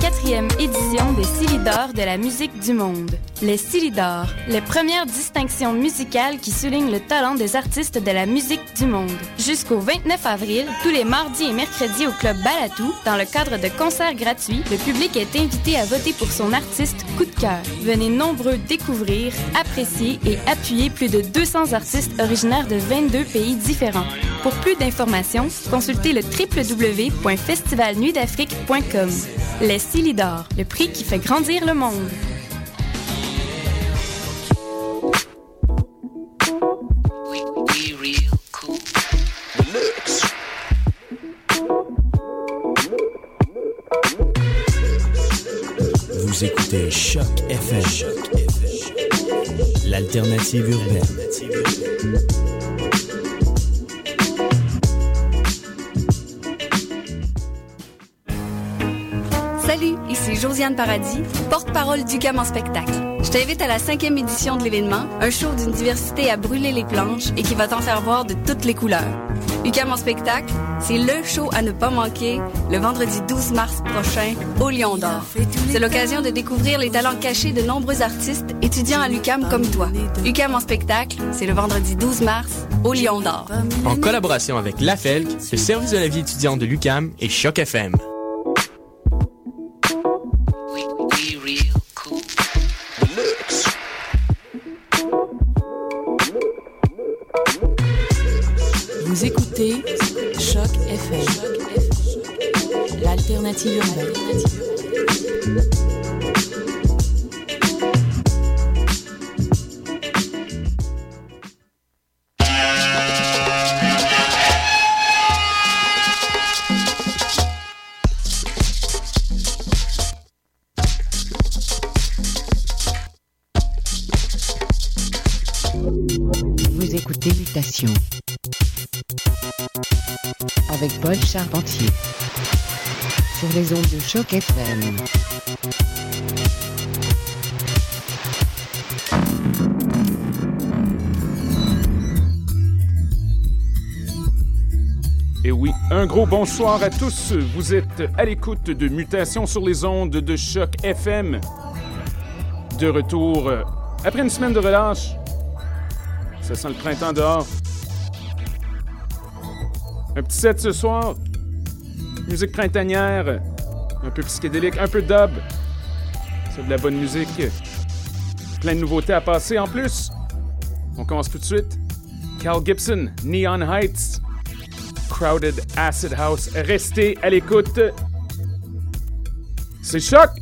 quatrième édition des Silidor de la musique du monde. Les Silidor, les premières distinctions musicales qui soulignent le talent des artistes de la musique du monde. Jusqu'au 29 avril, tous les mardis et mercredis au Club Balatou, dans le cadre de concerts gratuits, le public est invité à voter pour son artiste coup de cœur. Venez nombreux découvrir, apprécier et appuyer plus de 200 artistes originaires de 22 pays différents. Pour plus d'informations, consultez le www.festivalnuitdafrique.com. Les Silidor, le prix qui fait grandir le monde. Vous écoutez Choc FM, l'alternative urbaine. Josiane Paradis, porte-parole du CAM en spectacle. Je t'invite à la cinquième édition de l'événement, un show d'une diversité à brûler les planches et qui va t'en faire voir de toutes les couleurs. UCAM en spectacle, c'est le show à ne pas manquer le vendredi 12 mars prochain au Lion d'Or. C'est l'occasion de découvrir les talents cachés de nombreux artistes étudiants à l'UCAM comme toi. UCAM en spectacle, c'est le vendredi 12 mars au Lion d'Or. En collaboration avec l'AFELC, le service de la vie étudiante de l'UCAM et Choc FM. L'alternative urbaine. Les ondes de choc FM. Et oui, un gros bonsoir à tous. Vous êtes à l'écoute de Mutation sur les ondes de choc FM. De retour euh, après une semaine de relâche. Ça sent le printemps dehors. Un petit set ce soir. Musique printanière. Un peu psychédélique, un peu dub. C'est de la bonne musique. Plein de nouveautés à passer en plus. On commence tout de suite. Cal Gibson, Neon Heights. Crowded Acid House. Restez à l'écoute. C'est choc!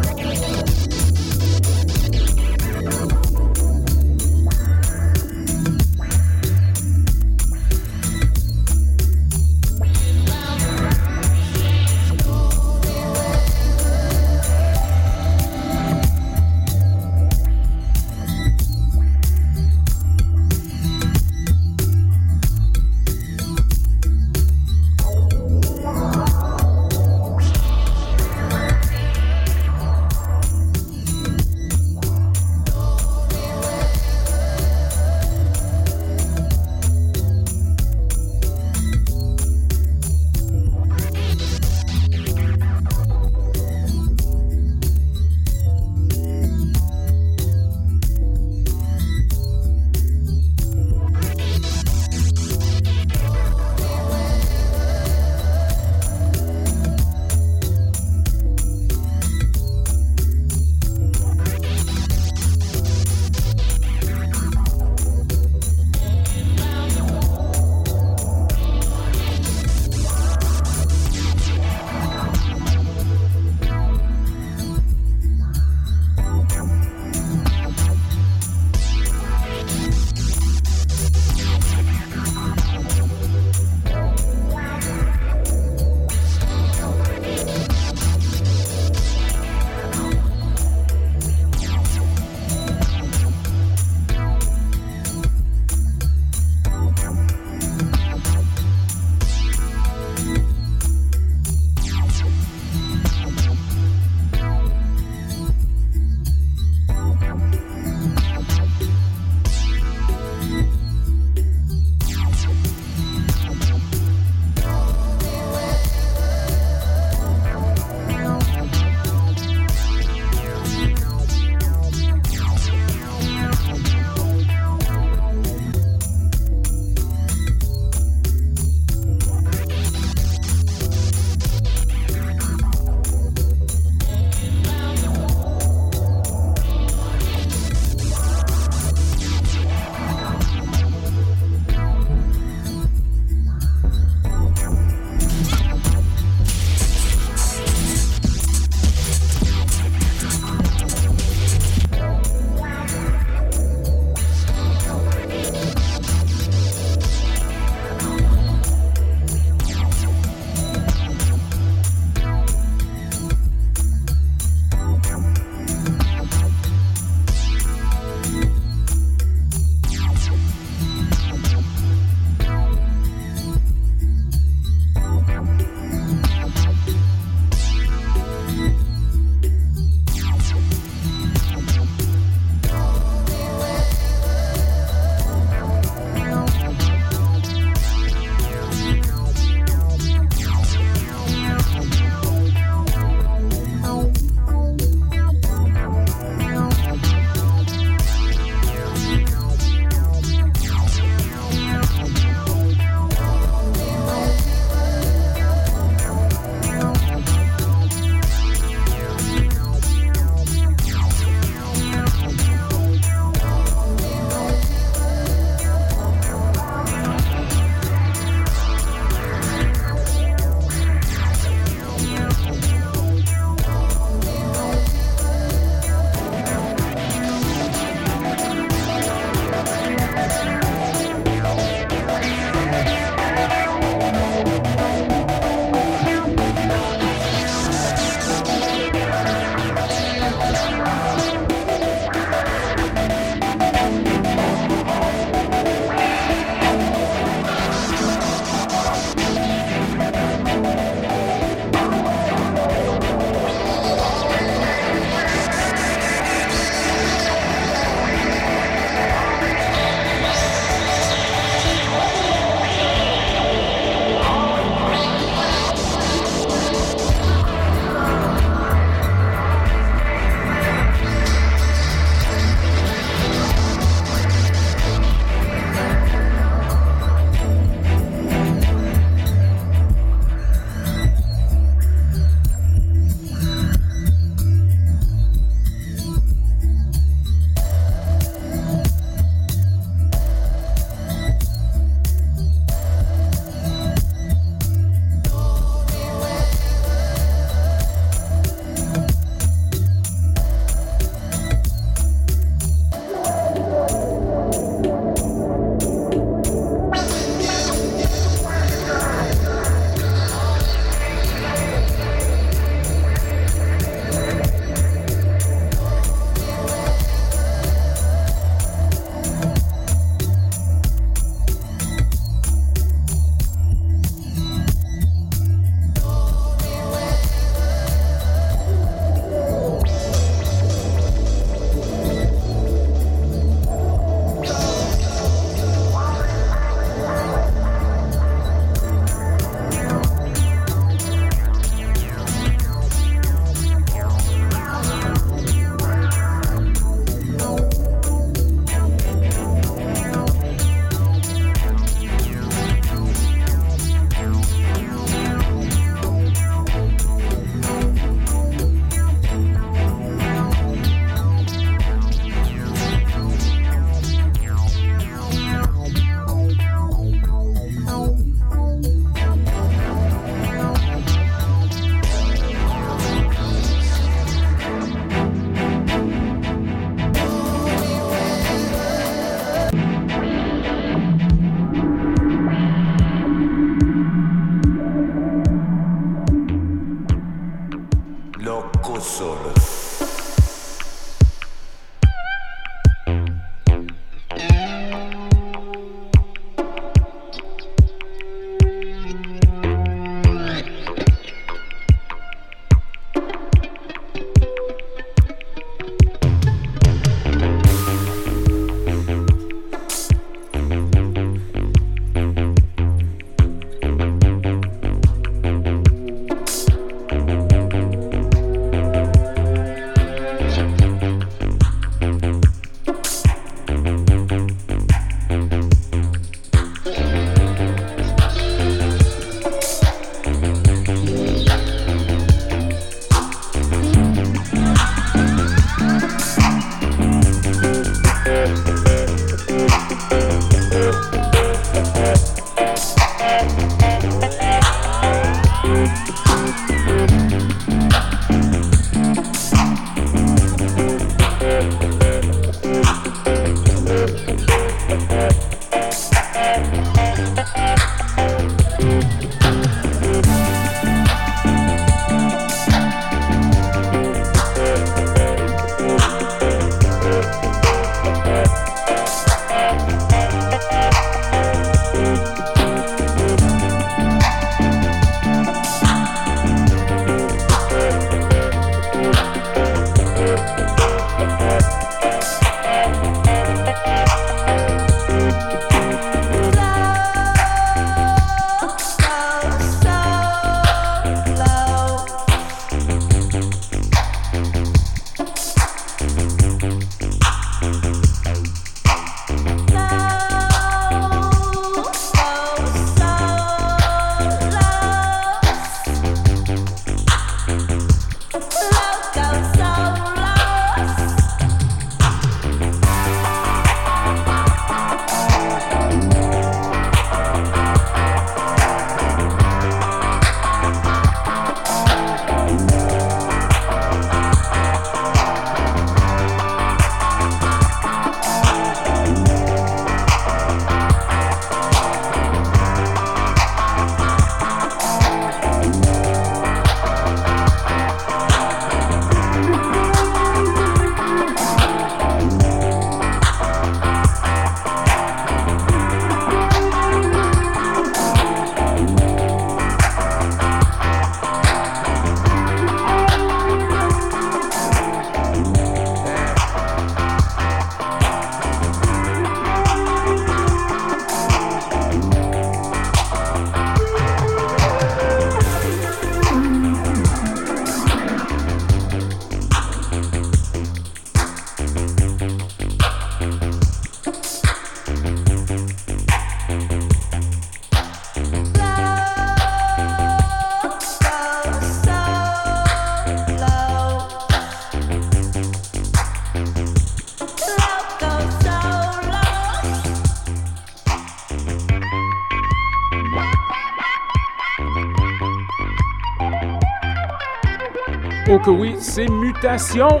Oui, c'est Mutation.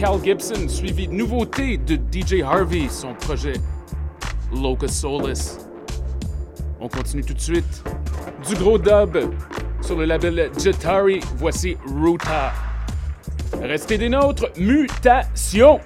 Cal Gibson, suivi de nouveautés de DJ Harvey, son projet Locus Solus. On continue tout de suite. Du gros dub sur le label Jetari, voici Ruta. Restez des nôtres, mutation!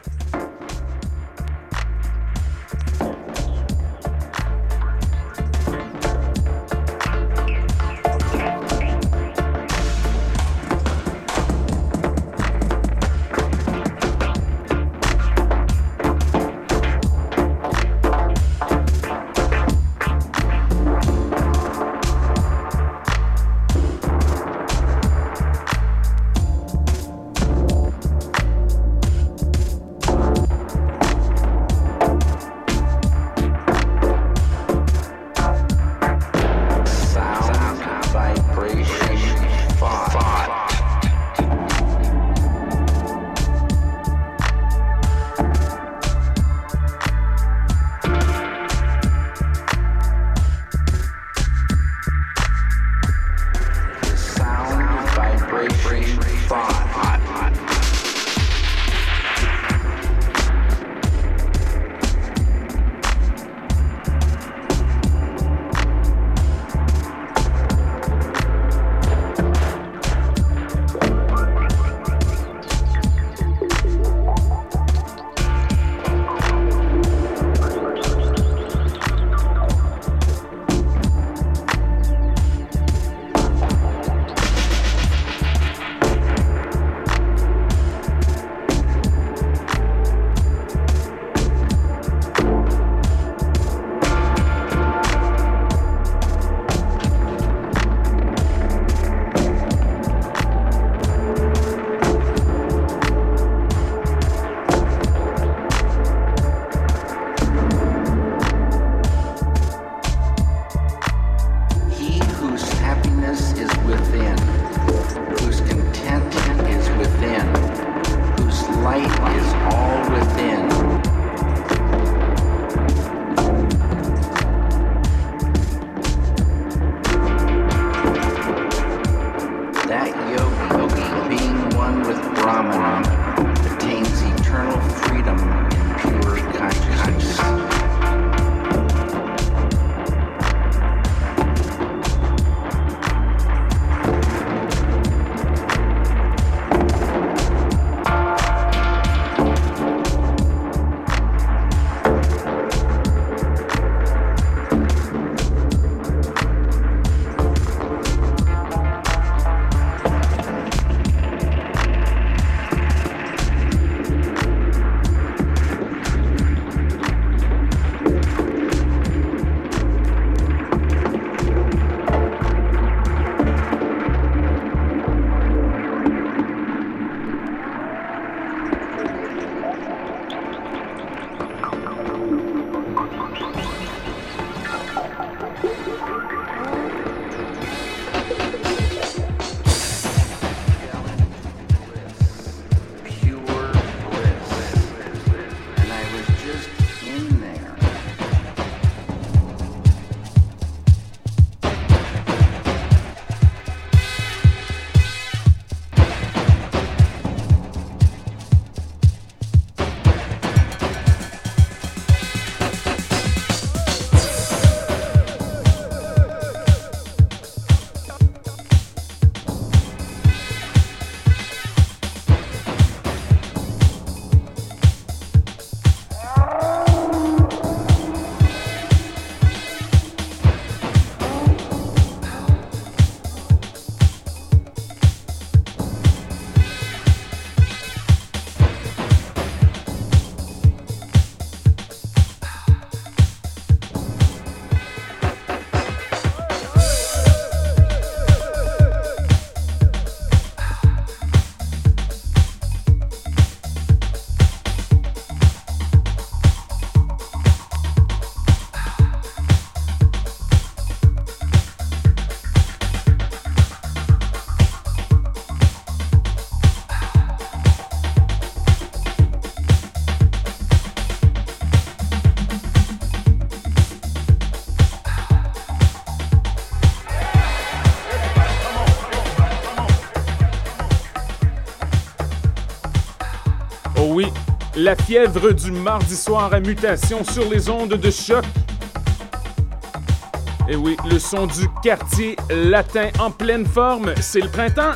La fièvre du mardi soir à mutation sur les ondes de choc. Et oui, le son du quartier latin en pleine forme, c'est le printemps.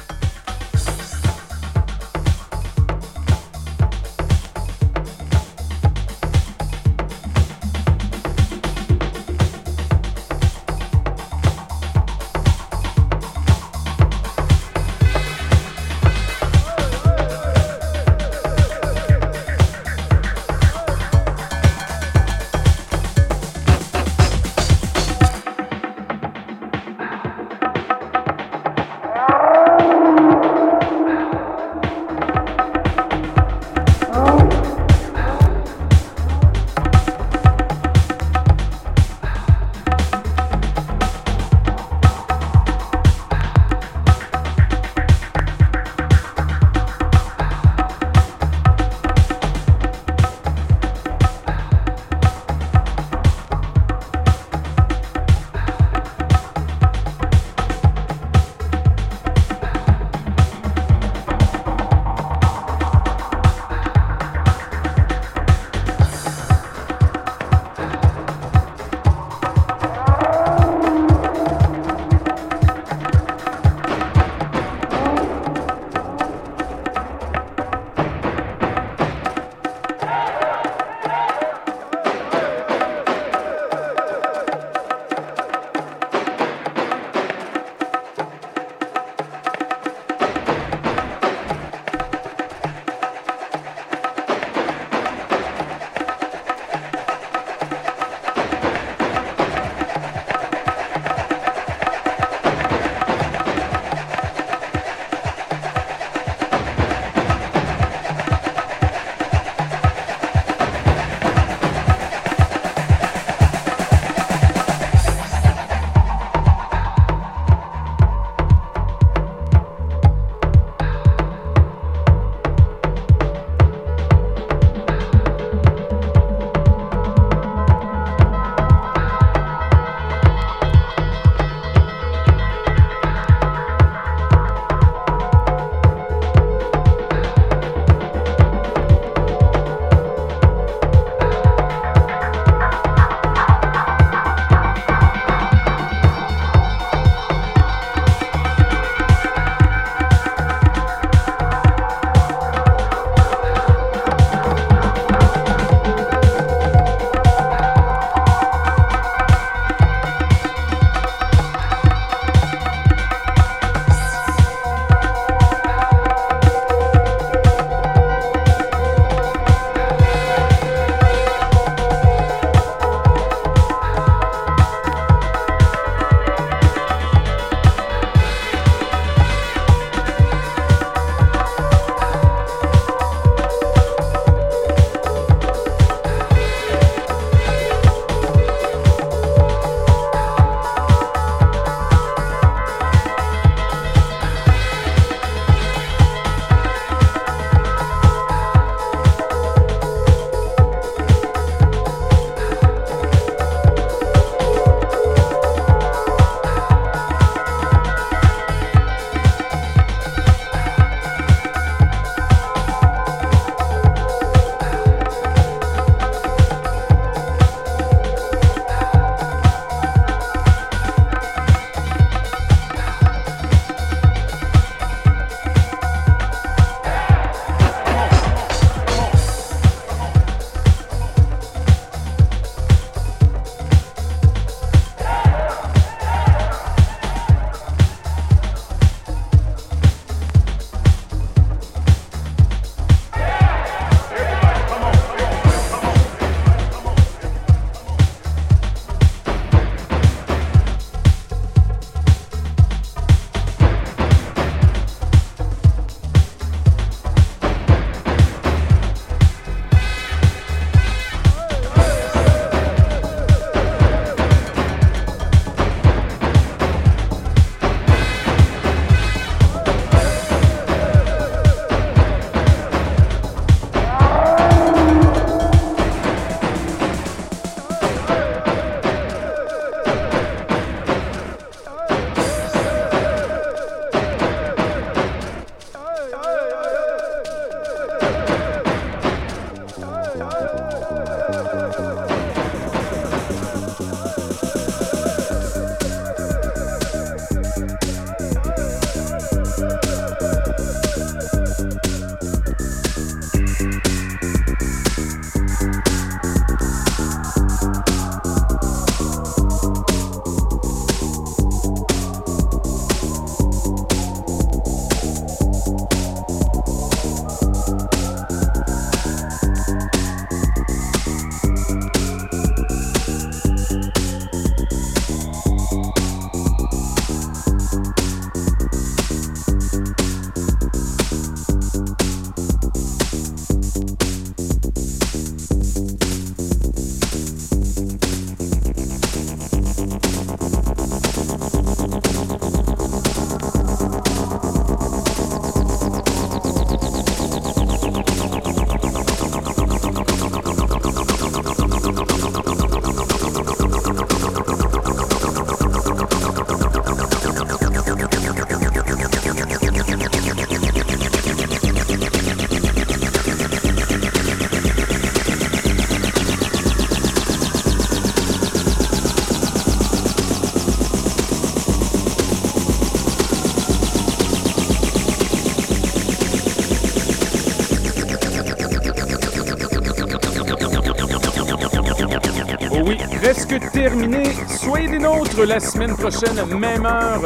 terminé. Soyez des nôtres la semaine prochaine, même heure,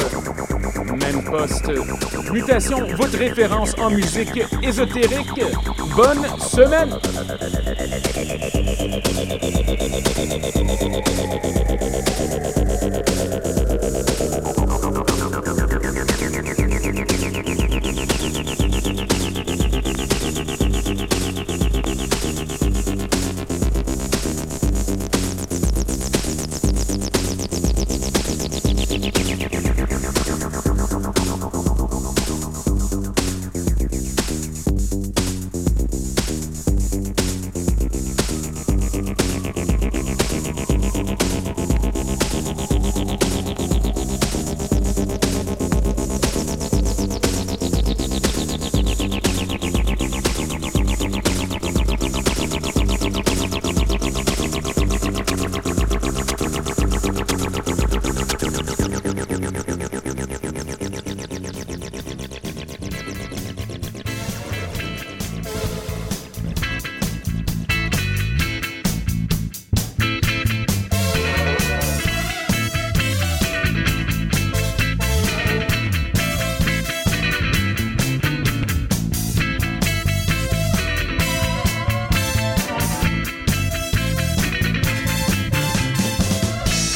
même poste. Mutation, votre référence en musique ésotérique. Bonne semaine!